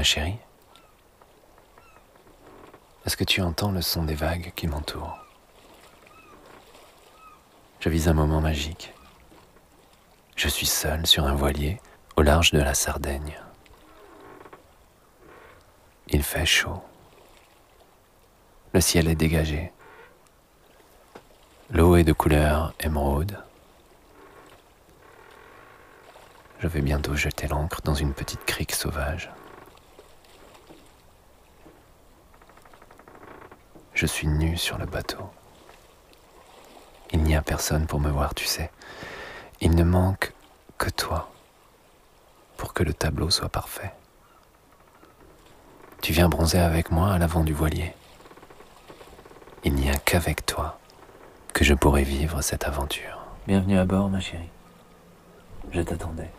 ma chérie Est-ce que tu entends le son des vagues qui m'entourent? Je vis un moment magique. Je suis seul sur un voilier au large de la Sardaigne. Il fait chaud. Le ciel est dégagé. L'eau est de couleur émeraude. Je vais bientôt jeter l'ancre dans une petite crique sauvage. Je suis nu sur le bateau. Il n'y a personne pour me voir, tu sais. Il ne manque que toi pour que le tableau soit parfait. Tu viens bronzer avec moi à l'avant du voilier. Il n'y a qu'avec toi que je pourrai vivre cette aventure. Bienvenue à bord, ma chérie. Je t'attendais.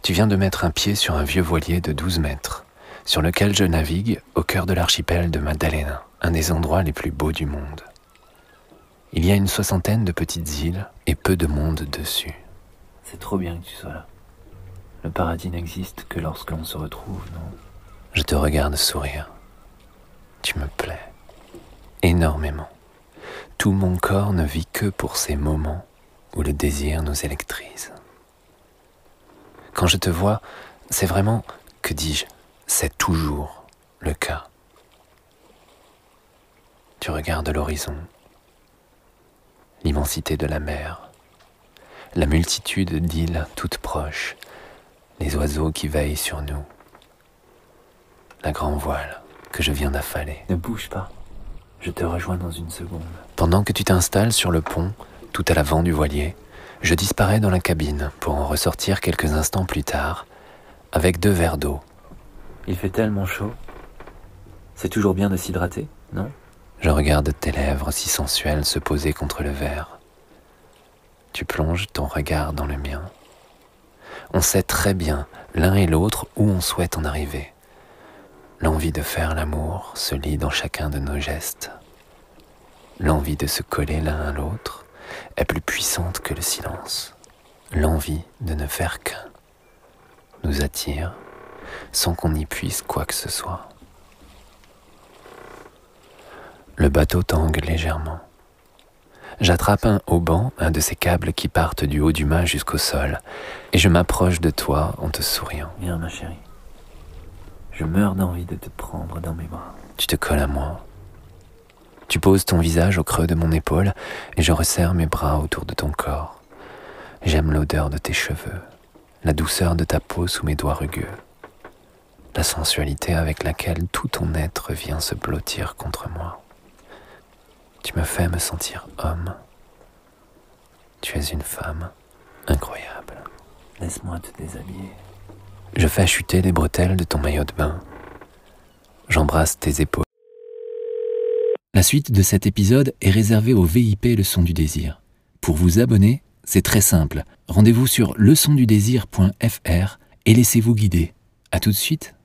Tu viens de mettre un pied sur un vieux voilier de 12 mètres, sur lequel je navigue au cœur de l'archipel de Maddalena, un des endroits les plus beaux du monde. Il y a une soixantaine de petites îles et peu de monde dessus. C'est trop bien que tu sois là. Le paradis n'existe que lorsque l'on se retrouve, non? Je te regarde sourire. Tu me plais énormément. Tout mon corps ne vit que pour ces moments où le désir nous électrise. Quand je te vois, c'est vraiment, que dis-je, c'est toujours le cas. Tu regardes l'horizon, l'immensité de la mer, la multitude d'îles toutes proches, les oiseaux qui veillent sur nous, la grand voile que je viens d'affaler. Ne bouge pas, je te rejoins dans une seconde. Pendant que tu t'installes sur le pont, tout à l'avant du voilier, je disparais dans la cabine pour en ressortir quelques instants plus tard, avec deux verres d'eau. Il fait tellement chaud. C'est toujours bien de s'hydrater, non? Je regarde tes lèvres si sensuelles se poser contre le verre. Tu plonges ton regard dans le mien. On sait très bien, l'un et l'autre, où on souhaite en arriver. L'envie de faire l'amour se lit dans chacun de nos gestes. L'envie de se coller l'un à l'autre est plus puissante que le silence. L'envie de ne faire qu'un nous attire sans qu'on y puisse quoi que ce soit. Le bateau tangue légèrement. J'attrape un haubans, un de ces câbles qui partent du haut du mât jusqu'au sol, et je m'approche de toi en te souriant. Viens, ma chérie. Je meurs d'envie de te prendre dans mes bras. Tu te colles à moi, tu poses ton visage au creux de mon épaule et je resserre mes bras autour de ton corps. J'aime l'odeur de tes cheveux, la douceur de ta peau sous mes doigts rugueux, la sensualité avec laquelle tout ton être vient se blottir contre moi. Tu me fais me sentir homme. Tu es une femme incroyable. Laisse-moi te déshabiller. Je fais chuter les bretelles de ton maillot de bain. J'embrasse tes épaules. La suite de cet épisode est réservée au VIP Leçon du désir. Pour vous abonner, c'est très simple. Rendez-vous sur leçondudésir.fr et laissez-vous guider. À tout de suite.